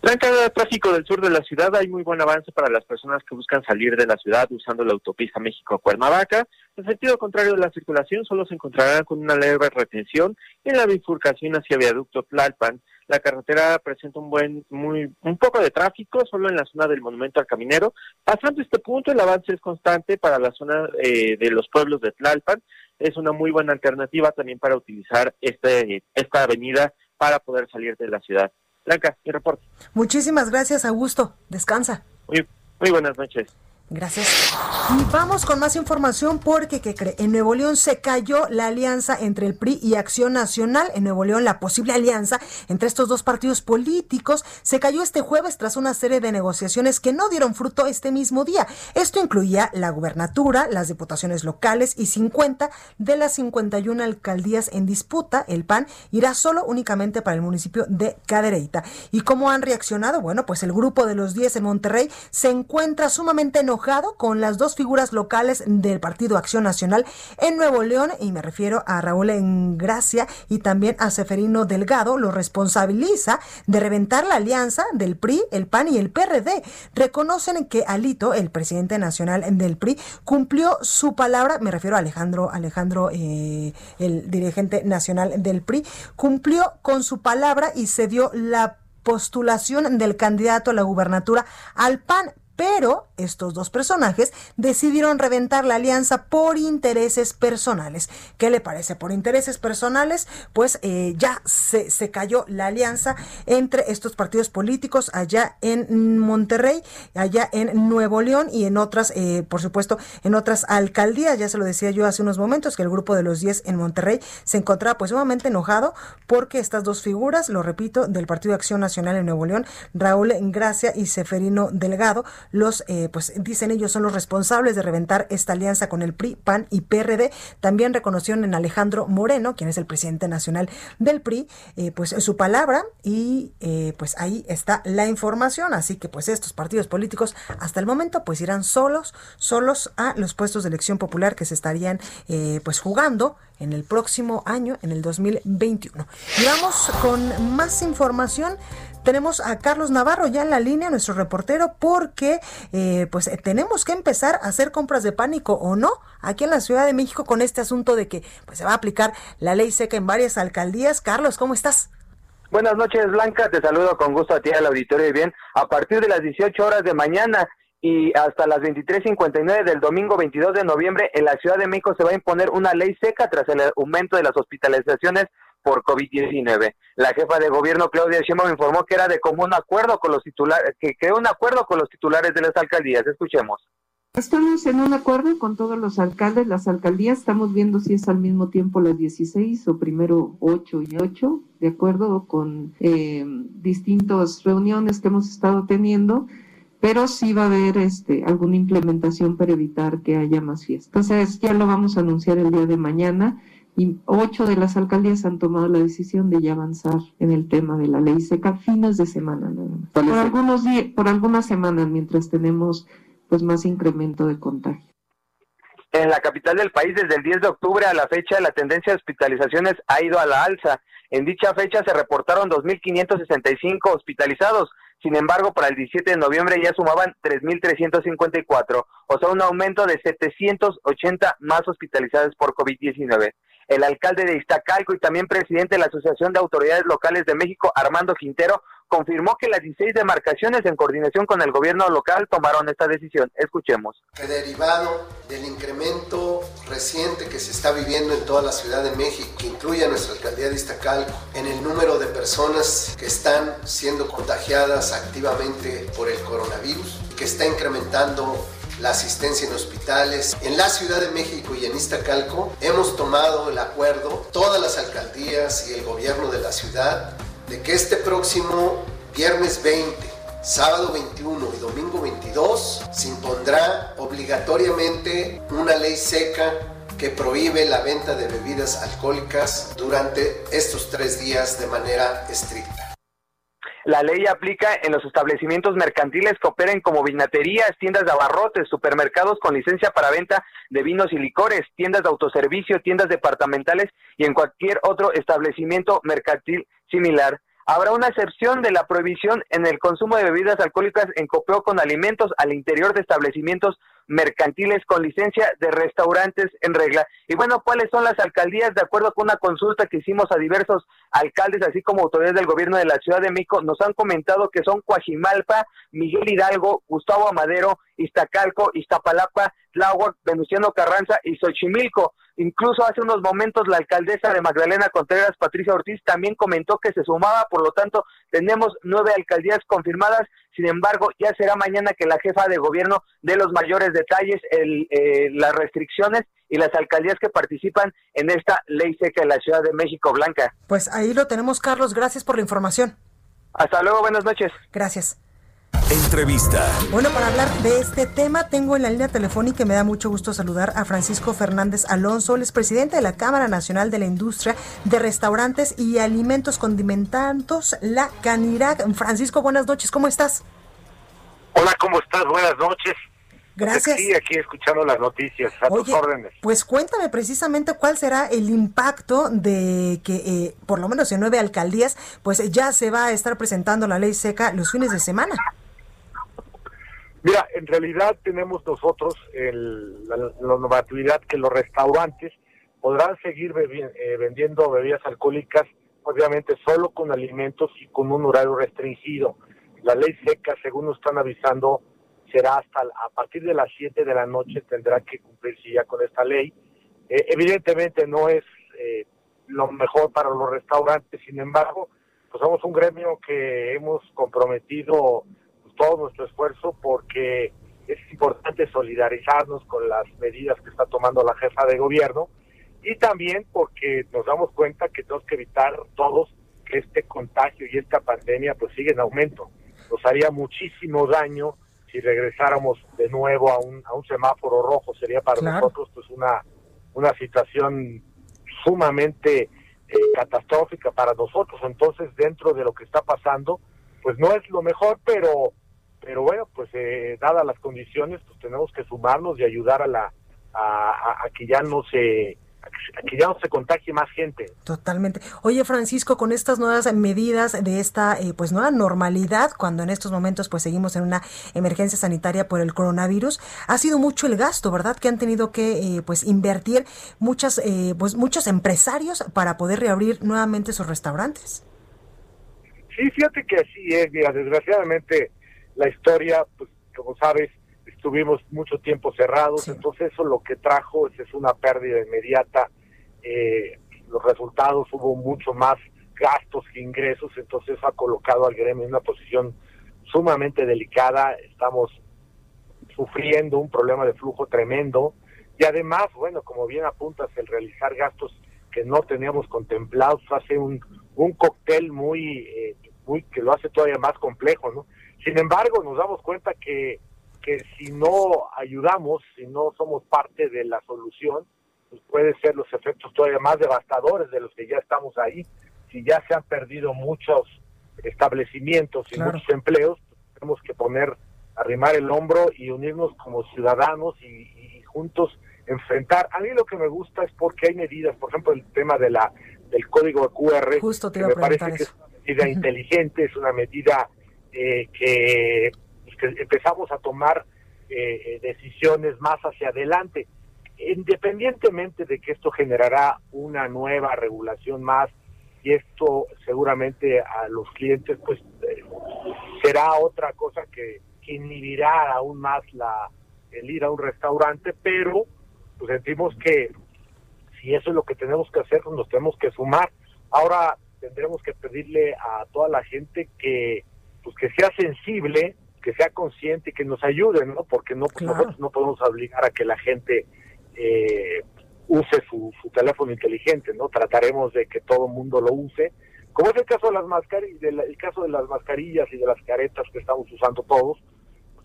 Blanca, de tráfico del sur de la ciudad hay muy buen avance para las personas que buscan salir de la ciudad usando la autopista México-Cuernavaca. En sentido contrario de la circulación, solo se encontrarán con una leve retención en la bifurcación hacia Viaducto Tlalpan. La carretera presenta un buen, muy, un poco de tráfico solo en la zona del Monumento al Caminero. Pasando este punto, el avance es constante para la zona eh, de los pueblos de Tlalpan es una muy buena alternativa también para utilizar este, esta avenida para poder salir de la ciudad. Blanca, mi reporte. Muchísimas gracias, Augusto. Descansa. Muy, muy buenas noches. Gracias. Y vamos con más información porque, ¿qué cree? En Nuevo León se cayó la alianza entre el PRI y Acción Nacional. En Nuevo León, la posible alianza entre estos dos partidos políticos se cayó este jueves tras una serie de negociaciones que no dieron fruto este mismo día. Esto incluía la gubernatura, las diputaciones locales y 50 de las 51 alcaldías en disputa. El PAN irá solo únicamente para el municipio de Cadereyta. ¿Y cómo han reaccionado? Bueno, pues el grupo de los 10 en Monterrey se encuentra sumamente enojado con las dos figuras locales del Partido Acción Nacional en Nuevo León, y me refiero a Raúl Engracia y también a Seferino Delgado, lo responsabiliza de reventar la alianza del PRI, el PAN y el PRD. Reconocen que Alito, el presidente nacional del PRI, cumplió su palabra, me refiero a Alejandro, Alejandro, eh, el dirigente nacional del PRI, cumplió con su palabra y se dio la postulación del candidato a la gubernatura al PAN, pero estos dos personajes decidieron reventar la alianza por intereses personales. ¿Qué le parece? Por intereses personales, pues eh, ya se, se, cayó la alianza entre estos partidos políticos allá en Monterrey, allá en Nuevo León y en otras, eh, por supuesto, en otras alcaldías. Ya se lo decía yo hace unos momentos que el grupo de los 10 en Monterrey se encontraba pues sumamente enojado porque estas dos figuras, lo repito, del Partido de Acción Nacional en Nuevo León, Raúl Gracia y Seferino Delgado, los eh, pues dicen ellos son los responsables de reventar esta alianza con el PRI, PAN y PRD. También reconocieron en Alejandro Moreno, quien es el presidente nacional del PRI, eh, pues su palabra y eh, pues ahí está la información. Así que pues estos partidos políticos hasta el momento pues irán solos, solos a los puestos de elección popular que se estarían pues jugando en el próximo año, en el 2021. Y vamos con más información tenemos a Carlos Navarro ya en la línea, nuestro reportero, porque eh, pues eh, tenemos que empezar a hacer compras de pánico o no aquí en la Ciudad de México con este asunto de que pues se va a aplicar la ley seca en varias alcaldías. Carlos, ¿cómo estás? Buenas noches, Blanca. Te saludo con gusto a ti al auditorio y bien. A partir de las 18 horas de mañana y hasta las 23.59 del domingo 22 de noviembre en la Ciudad de México se va a imponer una ley seca tras el aumento de las hospitalizaciones por COVID-19. La jefa de gobierno Claudia Sheinbaum informó que era de común acuerdo con los titulares, que creó un acuerdo con los titulares de las alcaldías. Escuchemos. Estamos en un acuerdo con todos los alcaldes, las alcaldías, estamos viendo si es al mismo tiempo las 16 o primero 8 y 8, de acuerdo con eh, distintas reuniones que hemos estado teniendo, pero sí va a haber este, alguna implementación para evitar que haya más fiestas. Entonces ya lo vamos a anunciar el día de mañana y ocho de las alcaldías han tomado la decisión de ya avanzar en el tema de la ley seca fines de semana nada más. Por algunos días, por algunas semanas mientras tenemos pues más incremento de contagio. En la capital del país desde el 10 de octubre a la fecha la tendencia de hospitalizaciones ha ido a la alza. En dicha fecha se reportaron 2.565 hospitalizados, sin embargo, para el 17 de noviembre ya sumaban 3.354, o sea, un aumento de 780 más hospitalizados por COVID-19 el alcalde de Iztacalco y también presidente de la Asociación de Autoridades Locales de México, Armando Quintero, confirmó que las 16 demarcaciones en coordinación con el gobierno local tomaron esta decisión. Escuchemos. Que derivado del incremento reciente que se está viviendo en toda la Ciudad de México, que incluye a nuestra alcaldía de Iztacalco, en el número de personas que están siendo contagiadas activamente por el coronavirus, que está incrementando la asistencia en hospitales. En la Ciudad de México y en Iztacalco hemos tomado el acuerdo, todas las alcaldías y el gobierno de la ciudad, de que este próximo viernes 20, sábado 21 y domingo 22 se impondrá obligatoriamente una ley seca que prohíbe la venta de bebidas alcohólicas durante estos tres días de manera estricta. La ley aplica en los establecimientos mercantiles que operen como vinaterías, tiendas de abarrotes, supermercados con licencia para venta de vinos y licores, tiendas de autoservicio, tiendas departamentales y en cualquier otro establecimiento mercantil similar. Habrá una excepción de la prohibición en el consumo de bebidas alcohólicas en copeo con alimentos al interior de establecimientos mercantiles con licencia de restaurantes en regla. Y bueno, ¿cuáles son las alcaldías? De acuerdo con una consulta que hicimos a diversos alcaldes, así como autoridades del gobierno de la Ciudad de México, nos han comentado que son Coajimalpa, Miguel Hidalgo, Gustavo Amadero, Iztacalco, Iztapalapa, Tláhuac, Venustiano Carranza y Xochimilco. Incluso hace unos momentos la alcaldesa de Magdalena Contreras, Patricia Ortiz, también comentó que se sumaba, por lo tanto, tenemos nueve alcaldías confirmadas. Sin embargo, ya será mañana que la jefa de gobierno dé los mayores detalles, el, eh, las restricciones y las alcaldías que participan en esta ley seca en la Ciudad de México, Blanca. Pues ahí lo tenemos, Carlos. Gracias por la información. Hasta luego, buenas noches. Gracias. Entrevista. Bueno, para hablar de este tema, tengo en la línea telefónica y me da mucho gusto saludar a Francisco Fernández Alonso, él es presidente de la Cámara Nacional de la Industria de Restaurantes y Alimentos Condimentados, la Canirac. Francisco, buenas noches, ¿cómo estás? Hola, ¿cómo estás? Buenas noches. Gracias. Sí, aquí escuchando las noticias, a tus órdenes. Pues cuéntame precisamente cuál será el impacto de que, eh, por lo menos en nueve alcaldías, pues ya se va a estar presentando la ley seca los fines de semana. Mira, en realidad tenemos nosotros el, la, la, normatividad que los restaurantes podrán seguir eh, vendiendo bebidas alcohólicas, obviamente solo con alimentos y con un horario restringido. La ley seca, según nos están avisando, será hasta a partir de las 7 de la noche tendrá que cumplirse ya con esta ley. Eh, evidentemente no es eh, lo mejor para los restaurantes, sin embargo, pues somos un gremio que hemos comprometido todo nuestro esfuerzo porque es importante solidarizarnos con las medidas que está tomando la jefa de gobierno y también porque nos damos cuenta que tenemos que evitar todos que este contagio y esta pandemia pues sigue en aumento. Nos haría muchísimo daño si regresáramos de nuevo a un, a un semáforo rojo. Sería para claro. nosotros pues una, una situación sumamente eh, catastrófica para nosotros. Entonces, dentro de lo que está pasando, pues no es lo mejor, pero pero bueno, pues eh, dadas las condiciones, pues tenemos que sumarnos y ayudar a la a, a, que ya no se a que ya no se contagie más gente. Totalmente. Oye, Francisco, con estas nuevas medidas de esta eh, pues nueva normalidad, cuando en estos momentos pues seguimos en una emergencia sanitaria por el coronavirus, ha sido mucho el gasto, ¿verdad? Que han tenido que eh, pues invertir muchas eh, pues muchos empresarios para poder reabrir nuevamente sus restaurantes. Sí, fíjate que así es, mira, desgraciadamente la historia, pues como sabes, estuvimos mucho tiempo cerrados, sí. entonces eso lo que trajo es, es una pérdida inmediata, eh, los resultados hubo mucho más gastos que ingresos, entonces eso ha colocado al gremio en una posición sumamente delicada, estamos sufriendo un problema de flujo tremendo y además, bueno, como bien apuntas, el realizar gastos que no teníamos contemplados hace un, un cóctel muy, eh, muy que lo hace todavía más complejo, ¿no? Sin embargo, nos damos cuenta que, que si no ayudamos, si no somos parte de la solución, pues pueden ser los efectos todavía más devastadores de los que ya estamos ahí. Si ya se han perdido muchos establecimientos y claro. muchos empleos, pues tenemos que poner, arrimar el hombro y unirnos como ciudadanos y, y, juntos enfrentar. A mí lo que me gusta es porque hay medidas, por ejemplo, el tema de la del código QR, Justo te que me parece eso. que es una medida inteligente, es una medida eh, que, pues, que, empezamos a tomar eh, decisiones más hacia adelante. Independientemente de que esto generará una nueva regulación más y esto seguramente a los clientes pues eh, será otra cosa que, que, inhibirá aún más la el ir a un restaurante, pero pues sentimos que si eso es lo que tenemos que hacer, pues nos tenemos que sumar. Ahora tendremos que pedirle a toda la gente que pues que sea sensible que sea consciente y que nos ayude, ¿no? Porque no nosotros no podemos obligar a que la gente eh, use su, su, teléfono inteligente, ¿no? Trataremos de que todo el mundo lo use, como es el caso de las mascarillas, el caso de las mascarillas y de las caretas que estamos usando todos,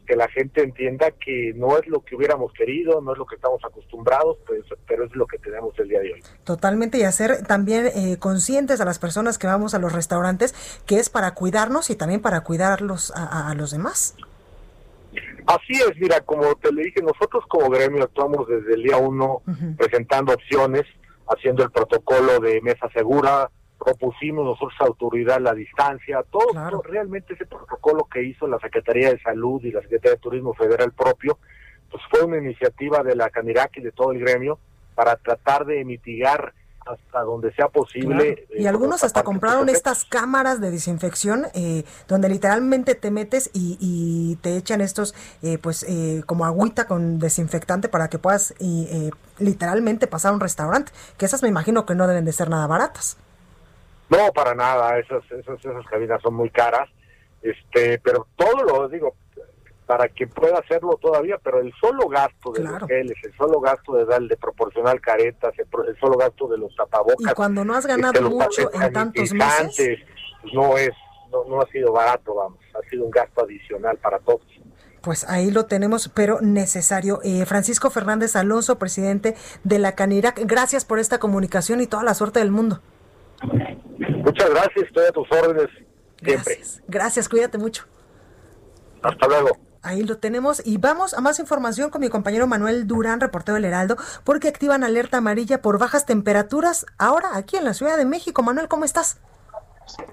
que la gente entienda que no es lo que hubiéramos querido, no es lo que estamos acostumbrados, pues, pero es lo que tenemos el día de hoy. Totalmente, y hacer también eh, conscientes a las personas que vamos a los restaurantes que es para cuidarnos y también para cuidarlos a, los demás. Así es, mira, como te le dije, nosotros como gremio actuamos desde el día uno presentando opciones, haciendo el protocolo de mesa segura, propusimos nosotros autoridad la distancia, todo, realmente ese protocolo que hizo la Secretaría de Salud y la Secretaría de Turismo Federal propio, pues fue una iniciativa de la Canirac y de todo el gremio para tratar de mitigar hasta donde sea posible. Y eh, algunos hasta compraron estas cámaras de desinfección eh, donde literalmente te metes y, y te echan estos, eh, pues como agüita con desinfectante para que puedas literalmente pasar a un restaurante, que esas me imagino que no deben de ser nada baratas. No, para nada, esas, esas, esas cabinas son muy caras, este, pero todo lo digo, para que pueda hacerlo todavía, pero el solo gasto de los geles, el solo gasto de darle de proporcional caretas, el, solo gasto de los tapabocas. Y cuando no has este, ganado mucho en tantos meses. Pues no es, no, no ha sido barato, vamos, ha sido un gasto adicional para todos. Pues ahí lo tenemos, pero necesario. Eh, Francisco Fernández Alonso, presidente de la Canirac, gracias por esta comunicación y toda la suerte del mundo. Muchas gracias, estoy a tus órdenes siempre. Gracias, gracias cuídate mucho. Hasta luego. Ahí lo tenemos y vamos a más información con mi compañero Manuel Durán, reportero del Heraldo, porque activan alerta amarilla por bajas temperaturas ahora aquí en la Ciudad de México. Manuel, ¿cómo estás?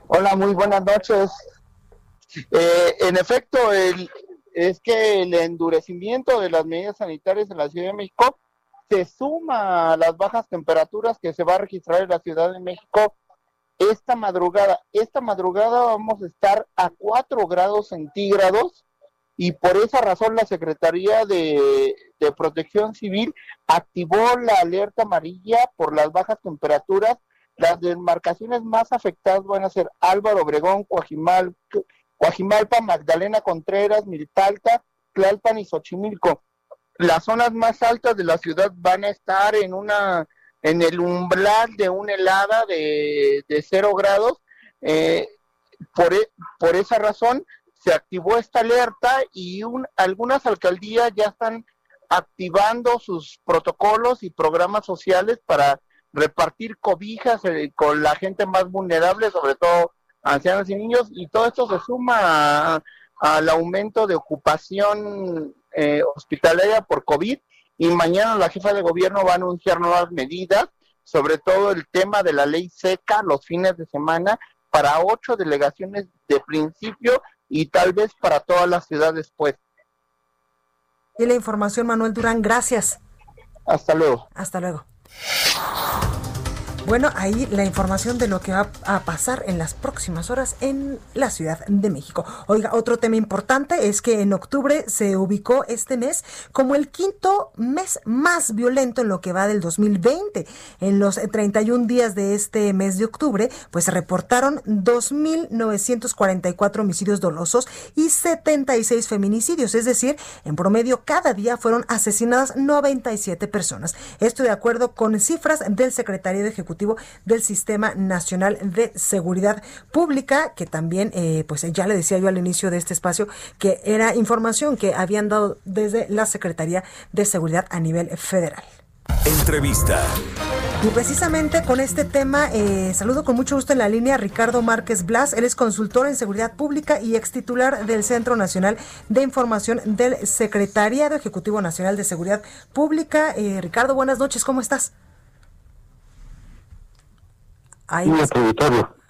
Hola, muy buenas noches. Eh, en efecto, el, es que el endurecimiento de las medidas sanitarias en la Ciudad de México se suma a las bajas temperaturas que se va a registrar en la Ciudad de México esta madrugada. Esta madrugada vamos a estar a 4 grados centígrados y por esa razón la Secretaría de, Protección Civil activó la alerta amarilla por las bajas temperaturas. Las demarcaciones más afectadas van a ser Álvaro Obregón, Coajimal, Coajimalpa, Magdalena Contreras, Milpalta, Tlalpan y Xochimilco. Las zonas más altas de la ciudad van a estar en una en el umbral de una helada de, de cero grados. Eh, por, e, por esa razón se activó esta alerta y un, algunas alcaldías ya están activando sus protocolos y programas sociales para repartir cobijas eh, con la gente más vulnerable, sobre todo ancianos y niños, y todo esto se suma al aumento de ocupación eh, hospitalaria por COVID y mañana la jefa de gobierno va a anunciar nuevas medidas, sobre todo el tema de la ley seca los fines de semana para ocho delegaciones de principio y tal vez para todas las ciudades después. Y la información, Manuel Durán, gracias. Hasta luego. Hasta luego. Bueno, ahí la información de lo que va a pasar en las próximas horas en la Ciudad de México. Oiga, otro tema importante es que en octubre se ubicó este mes como el quinto mes más violento en lo que va del 2020. En los 31 días de este mes de octubre, pues se reportaron 2.944 homicidios dolosos y 76 feminicidios, es decir, en promedio cada día fueron asesinadas 97 personas. Esto de acuerdo con cifras del secretario de Del Sistema Nacional de Seguridad Pública, que también, eh, pues ya le decía yo al inicio de este espacio, que era información que habían dado desde la Secretaría de Seguridad a nivel federal. Entrevista. Y precisamente con este tema, eh, saludo con mucho gusto en la línea a Ricardo Márquez Blas. Él es consultor en seguridad pública y ex titular del Centro Nacional de Información del Secretariado Ejecutivo Nacional de Seguridad Pública. Eh, Ricardo, buenas noches, ¿cómo estás? Ahí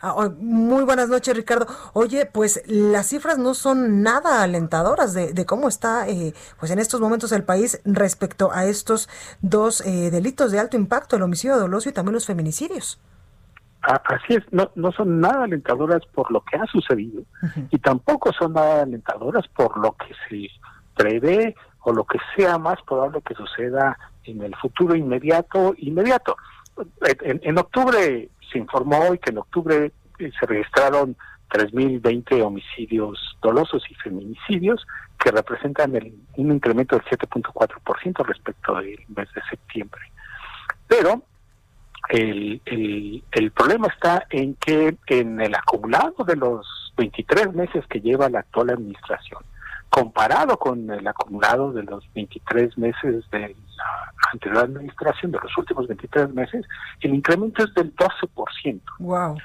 ah, muy buenas noches, Ricardo. Oye, pues las cifras no son nada alentadoras de, cómo está eh, pues en estos momentos el país respecto a estos dos eh, delitos de alto impacto, el homicidio doloso y también los feminicidios. Así es, no, no son nada alentadoras por lo que ha sucedido y tampoco son nada alentadoras por lo que se prevé o lo que sea más probable que suceda en el futuro inmediato. Inmediato. En, en octubre se informó hoy que en octubre eh, se registraron 3.020 homicidios dolosos y feminicidios, que representan el, un incremento del 7.4% respecto del mes de septiembre. Pero el, el, el problema está en que en el acumulado de los 23 meses que lleva la actual administración, comparado con el acumulado de los 23 meses de la anterior administración, de los últimos 23 meses, el incremento es del 12%. Wow.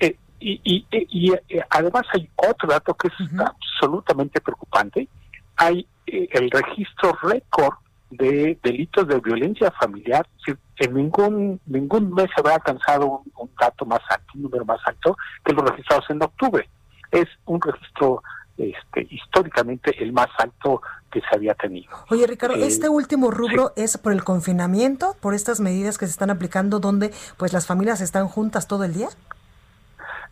Eh, y, y, y, eh, además hay otro dato que es absolutamente preocupante. Hay eh, el registro récord de delitos de violencia familiar. En ningún ningún mes se había alcanzado un, un, dato más alto, un número más alto que los registrados en octubre. Es un registro este, históricamente el más alto que se había tenido. Oye, Ricardo, Eh, este último rubro es por el confinamiento, por estas medidas que se están aplicando donde pues las familias están juntas todo el día.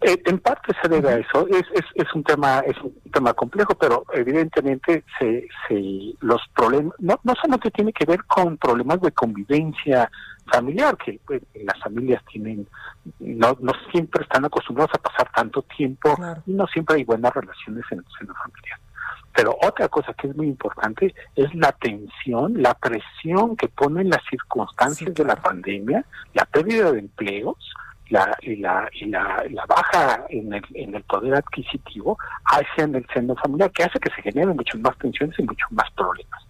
Eh, en parte se debe a eso. Es, es, es un tema es un tema complejo, pero evidentemente se, se los problemas no, no solamente tiene que ver con problemas de convivencia familiar que pues, las familias tienen no no siempre están acostumbrados a pasar tanto tiempo y no siempre hay buenas relaciones en el seno familiar. Pero otra cosa que es muy importante es la tensión, la presión que ponen las circunstancias de la pandemia, la pérdida de empleos, la, y, la, y la, la baja en el, en el poder adquisitivo hacia el seno familiar, que hace que se generen muchas más tensiones y muchos más problemas.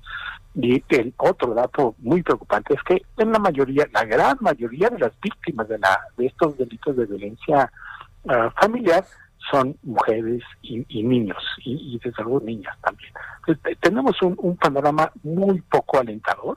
Y el otro dato muy preocupante es que en la mayoría, la gran mayoría de las víctimas de, la, de estos delitos de violencia uh, familiar son mujeres y, y niños, y, y, desde luego niñas también. Tenemos un, un panorama muy poco alentador,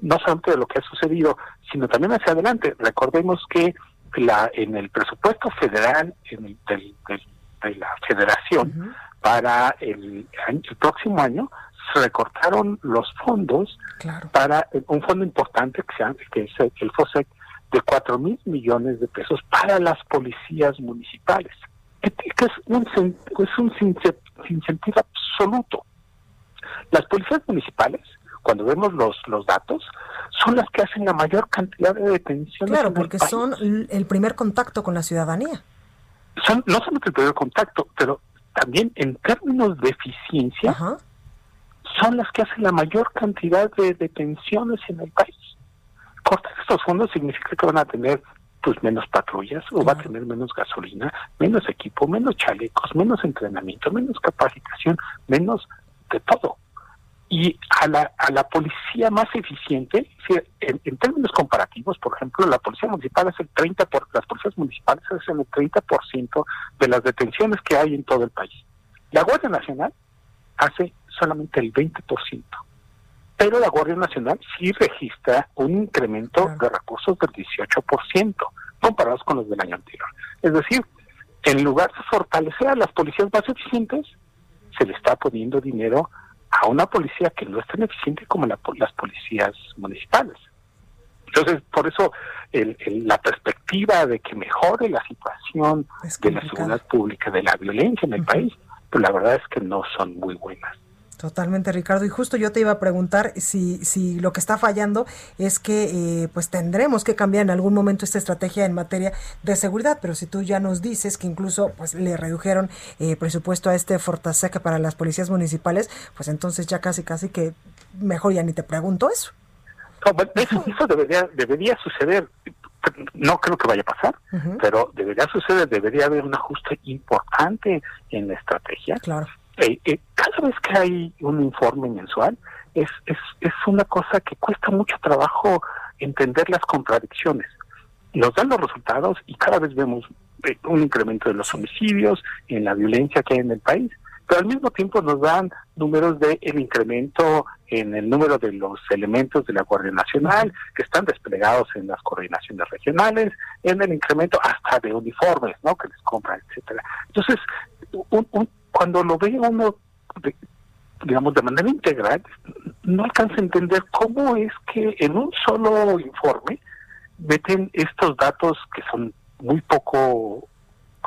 no solamente de lo que ha sucedido, sino también hacia adelante. Recordemos que la, en el presupuesto federal en el, del, del, de la federación uh -huh. para el, el, próximo año se recortaron los fondos claro. para un fondo importante que, se, que es el FOSEC de 4 mil millones de pesos para las policías municipales, que, que es un, es un sinsentido absoluto. Las policías municipales cuando vemos los los datos, son las que hacen la mayor cantidad de detenciones. Claro, porque son el primer contacto con la ciudadanía. Son no solamente el primer contacto, pero también en términos de eficiencia, Ajá. son las que hacen la mayor cantidad de detenciones en el país. Cortar estos fondos significa que van a tener pues menos patrullas o va a tener menos gasolina, menos equipo, menos chalecos, menos entrenamiento, menos capacitación, menos de todo y a la, a la policía más eficiente, en, en, términos comparativos, por ejemplo, la policía municipal es el 30%, por, las policías municipales hacen el 30% de las detenciones que hay en todo el país. La Guardia Nacional hace solamente el 20%. Pero la Guardia Nacional sí registra un incremento de recursos del 18% comparados con los del año anterior. Es decir, en lugar de fortalecer a las policías más eficientes, se le está poniendo dinero a una policía que no es tan eficiente como la, las policías municipales. Entonces, por eso el, el, la perspectiva de que mejore la situación de la seguridad pública, de la violencia en el uh -huh. país, pues la verdad es que no son muy buenas. Totalmente, Ricardo. Y justo yo te iba a preguntar si, si lo que está fallando es que eh, pues tendremos que cambiar en algún momento esta estrategia en materia de seguridad, pero si tú ya nos dices que incluso pues le redujeron eh, presupuesto a este Fortasec para las policías municipales, pues entonces ya casi casi que mejor ya ni te pregunto eso. No, eso, eso debería, debería suceder. No creo que vaya a pasar, uh -huh. pero debería suceder, debería haber un ajuste importante en la estrategia. Claro. Cada vez que hay un informe mensual, es, es, es una cosa que cuesta mucho trabajo entender las contradicciones. Nos dan los resultados y cada vez vemos eh, un incremento de los homicidios, en la violencia que hay en el país, pero al mismo tiempo nos dan números de el incremento en el número de los elementos de la Guardia Nacional que están desplegados en las coordinaciones regionales, en el incremento hasta de uniformes, ¿no? Que les compran, etcétera. Entonces, un, un cuando lo ve uno, digamos, de manera integral, no alcanza a entender cómo es que en un solo informe meten estos datos que son muy poco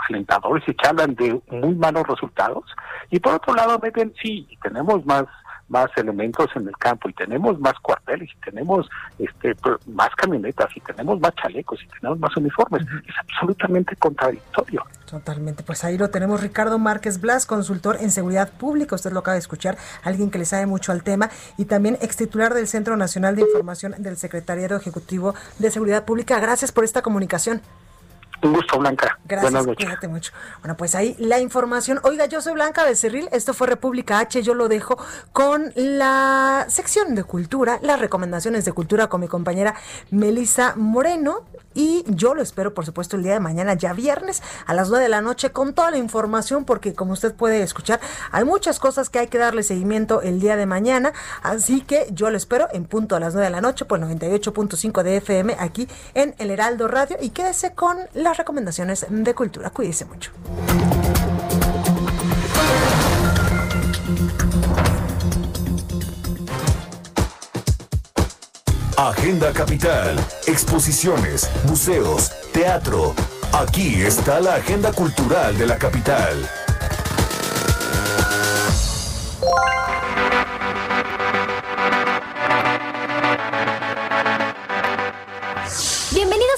alentadores y que hablan de muy malos resultados, y por otro lado meten, sí, tenemos más más elementos en el campo y tenemos más cuarteles y tenemos este más camionetas y tenemos más chalecos y tenemos más uniformes. Es absolutamente contradictorio. Totalmente, pues ahí lo tenemos Ricardo Márquez Blas, consultor en seguridad pública, usted lo acaba de escuchar, alguien que le sabe mucho al tema y también ex titular del Centro Nacional de Información del Secretariado Ejecutivo de Seguridad Pública. Gracias por esta comunicación. Un gusto, Blanca. Gracias, Buenas noches. cuídate mucho. Bueno, pues ahí la información. Oiga, yo soy Blanca Becerril, esto fue República H, yo lo dejo con la sección de cultura, las recomendaciones de cultura con mi compañera Melisa Moreno y yo lo espero, por supuesto, el día de mañana, ya viernes, a las 9 de la noche, con toda la información, porque como usted puede escuchar, hay muchas cosas que hay que darle seguimiento el día de mañana, así que yo lo espero en punto a las 9 de la noche, por 98.5 de FM, aquí en El Heraldo Radio, y quédese con la recomendaciones de cultura. Cuídese mucho. Agenda Capital, exposiciones, museos, teatro. Aquí está la agenda cultural de la capital.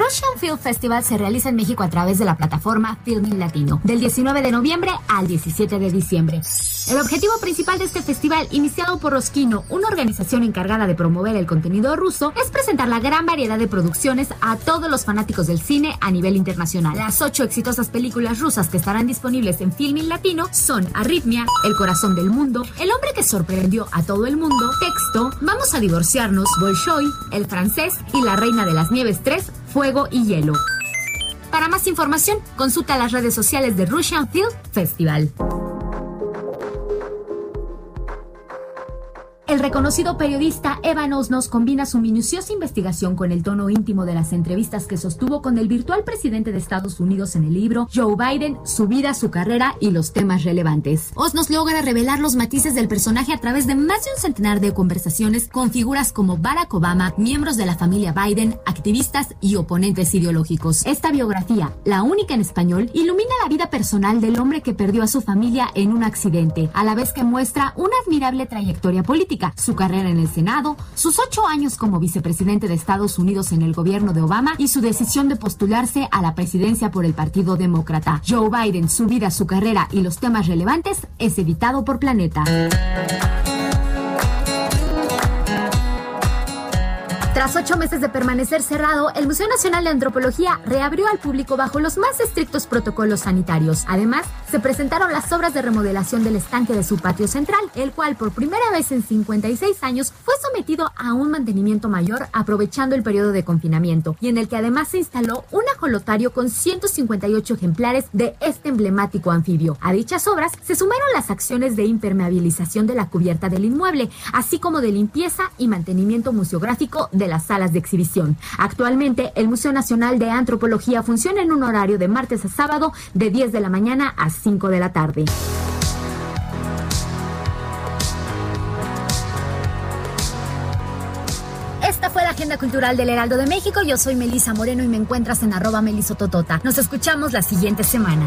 Russian Film Festival se realiza en México a través de la plataforma Filming Latino, del 19 de noviembre al 17 de diciembre. El objetivo principal de este festival, iniciado por Roskino, una organización encargada de promover el contenido ruso, es presentar la gran variedad de producciones a todos los fanáticos del cine a nivel internacional. Las ocho exitosas películas rusas que estarán disponibles en Filming Latino son Arritmia, El corazón del mundo, El hombre que sorprendió a todo el mundo, Texto, Vamos a divorciarnos, Bolshoi, El francés y La reina de las nieves 3, Fuego y Hielo. Para más información, consulta las redes sociales de Russian Film Festival. El reconocido periodista Evan Osnos combina su minuciosa investigación con el tono íntimo de las entrevistas que sostuvo con el virtual presidente de Estados Unidos en el libro Joe Biden, su vida, su carrera y los temas relevantes. Osnos logra revelar los matices del personaje a través de más de un centenar de conversaciones con figuras como Barack Obama, miembros de la familia Biden, activistas y oponentes ideológicos. Esta biografía, la única en español, ilumina la vida personal del hombre que perdió a su familia en un accidente, a la vez que muestra una admirable trayectoria política su carrera en el Senado, sus ocho años como vicepresidente de Estados Unidos en el gobierno de Obama y su decisión de postularse a la presidencia por el Partido Demócrata. Joe Biden, su vida, su carrera y los temas relevantes es editado por Planeta. Tras ocho meses de permanecer cerrado, el Museo Nacional de Antropología reabrió al público bajo los más estrictos protocolos sanitarios. Además, se presentaron las obras de remodelación del estanque de su patio central, el cual por primera vez en 56 años fue sometido a un mantenimiento mayor aprovechando el periodo de confinamiento, y en el que además se instaló un ajolotario con 158 ejemplares de este emblemático anfibio. A dichas obras se sumaron las acciones de impermeabilización de la cubierta del inmueble, así como de limpieza y mantenimiento museográfico de las salas de exhibición. Actualmente, el Museo Nacional de Antropología funciona en un horario de martes a sábado de 10 de la mañana a 5 de la tarde. Esta fue la agenda cultural del Heraldo de México. Yo soy Melisa Moreno y me encuentras en arroba melisototota. Nos escuchamos la siguiente semana.